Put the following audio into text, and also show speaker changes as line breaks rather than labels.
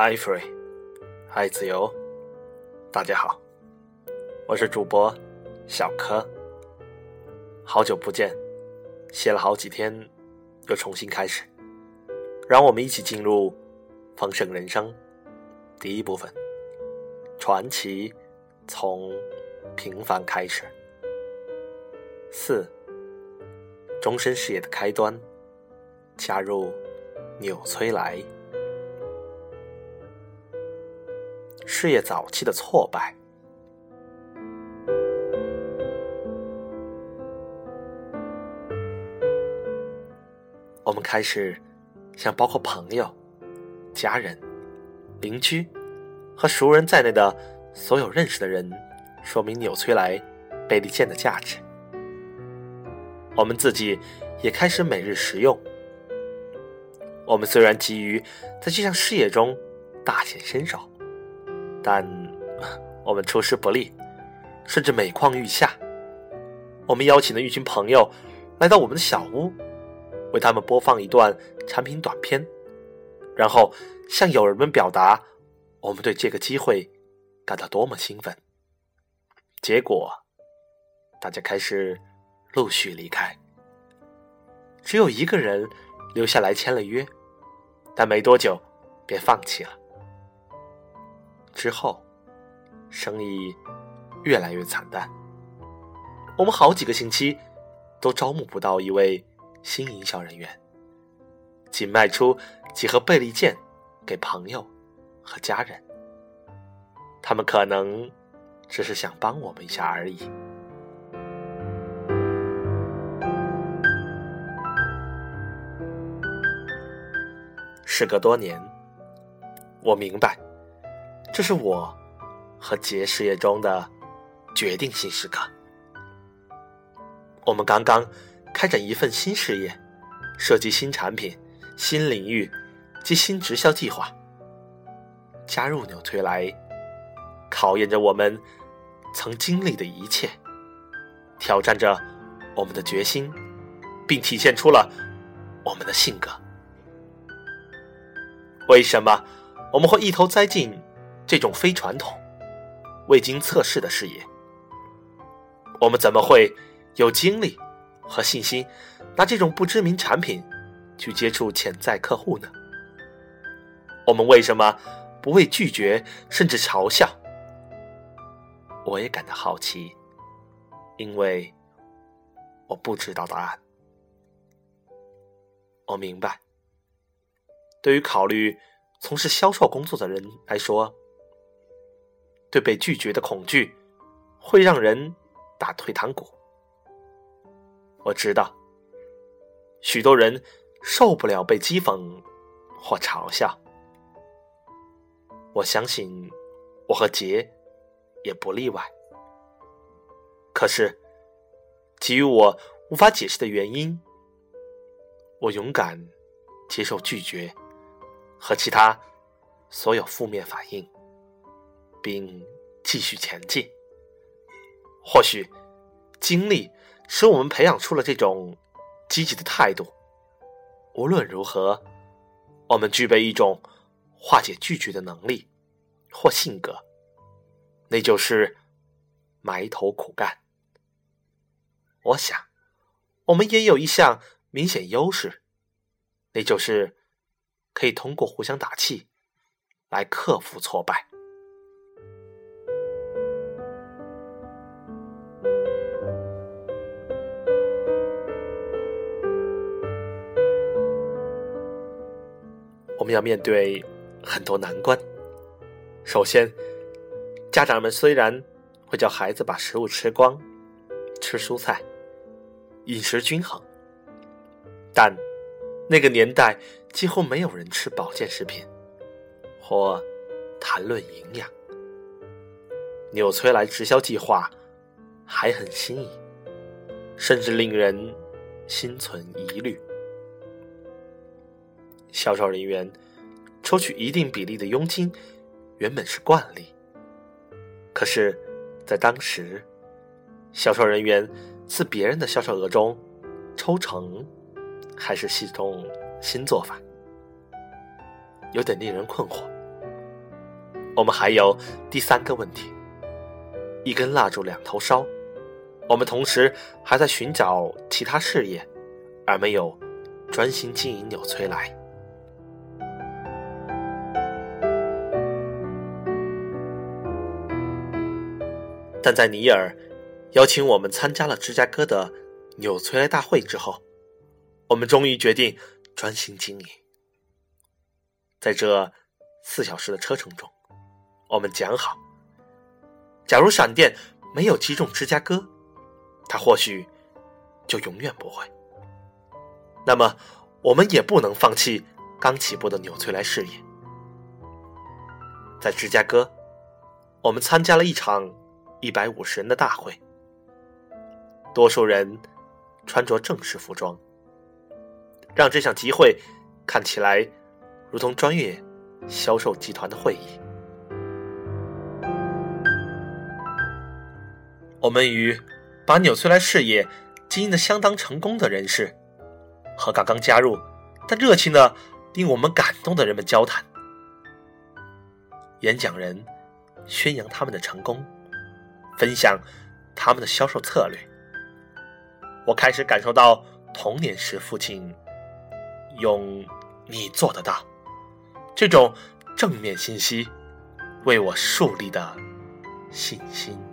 爱 free，爱自由。大家好，我是主播小柯。好久不见，歇了好几天，又重新开始。让我们一起进入丰盛人生第一部分：传奇从平凡开始。四，终身事业的开端，加入纽崔莱。事业早期的挫败，我们开始向包括朋友、家人、邻居和熟人在内的所有认识的人说明纽崔莱贝利健的价值。我们自己也开始每日食用。我们虽然急于在这项事业中大显身手。但我们出师不利，甚至每况愈下。我们邀请了一群朋友来到我们的小屋，为他们播放一段产品短片，然后向友人们表达我们对这个机会感到多么兴奋。结果，大家开始陆续离开，只有一个人留下来签了约，但没多久便放弃了。之后，生意越来越惨淡。我们好几个星期都招募不到一位新营销人员，仅卖出几盒贝利剑给朋友和家人。他们可能只是想帮我们一下而已。时隔多年，我明白。这是我和杰事业中的决定性时刻。我们刚刚开展一份新事业，设计新产品、新领域及新直销计划。加入纽崔莱，考验着我们曾经历的一切，挑战着我们的决心，并体现出了我们的性格。为什么我们会一头栽进？这种非传统、未经测试的事业，我们怎么会有精力和信心拿这种不知名产品去接触潜在客户呢？我们为什么不会拒绝甚至嘲笑？我也感到好奇，因为我不知道答案。我明白，对于考虑从事销售工作的人来说。对被拒绝的恐惧，会让人打退堂鼓。我知道，许多人受不了被讥讽或嘲笑。我相信，我和杰也不例外。可是，基于我无法解释的原因，我勇敢接受拒绝和其他所有负面反应。并继续前进。或许，经历使我们培养出了这种积极的态度。无论如何，我们具备一种化解拒绝的能力或性格，那就是埋头苦干。我想，我们也有一项明显优势，那就是可以通过互相打气来克服挫败。要面对很多难关。首先，家长们虽然会叫孩子把食物吃光、吃蔬菜、饮食均衡，但那个年代几乎没有人吃保健食品或谈论营养。纽崔莱直销计划还很新颖，甚至令人心存疑虑。销售人员抽取一定比例的佣金，原本是惯例。可是，在当时，销售人员自别人的销售额中抽成，还是系统新做法，有点令人困惑。我们还有第三个问题：一根蜡烛两头烧。我们同时还在寻找其他事业，而没有专心经营纽崔莱。但在尼尔邀请我们参加了芝加哥的纽崔莱大会之后，我们终于决定专心经营。在这四小时的车程中，我们讲好：假如闪电没有击中芝加哥，他或许就永远不会。那么，我们也不能放弃刚起步的纽崔莱事业。在芝加哥，我们参加了一场一百五十人的大会，多数人穿着正式服装，让这项集会看起来如同专业销售集团的会议。我们与。把纽崔莱事业经营的相当成功的人士，和刚刚加入但热情的令我们感动的人们交谈。演讲人宣扬他们的成功，分享他们的销售策略。我开始感受到童年时父亲用“你做得到”这种正面信息为我树立的信心。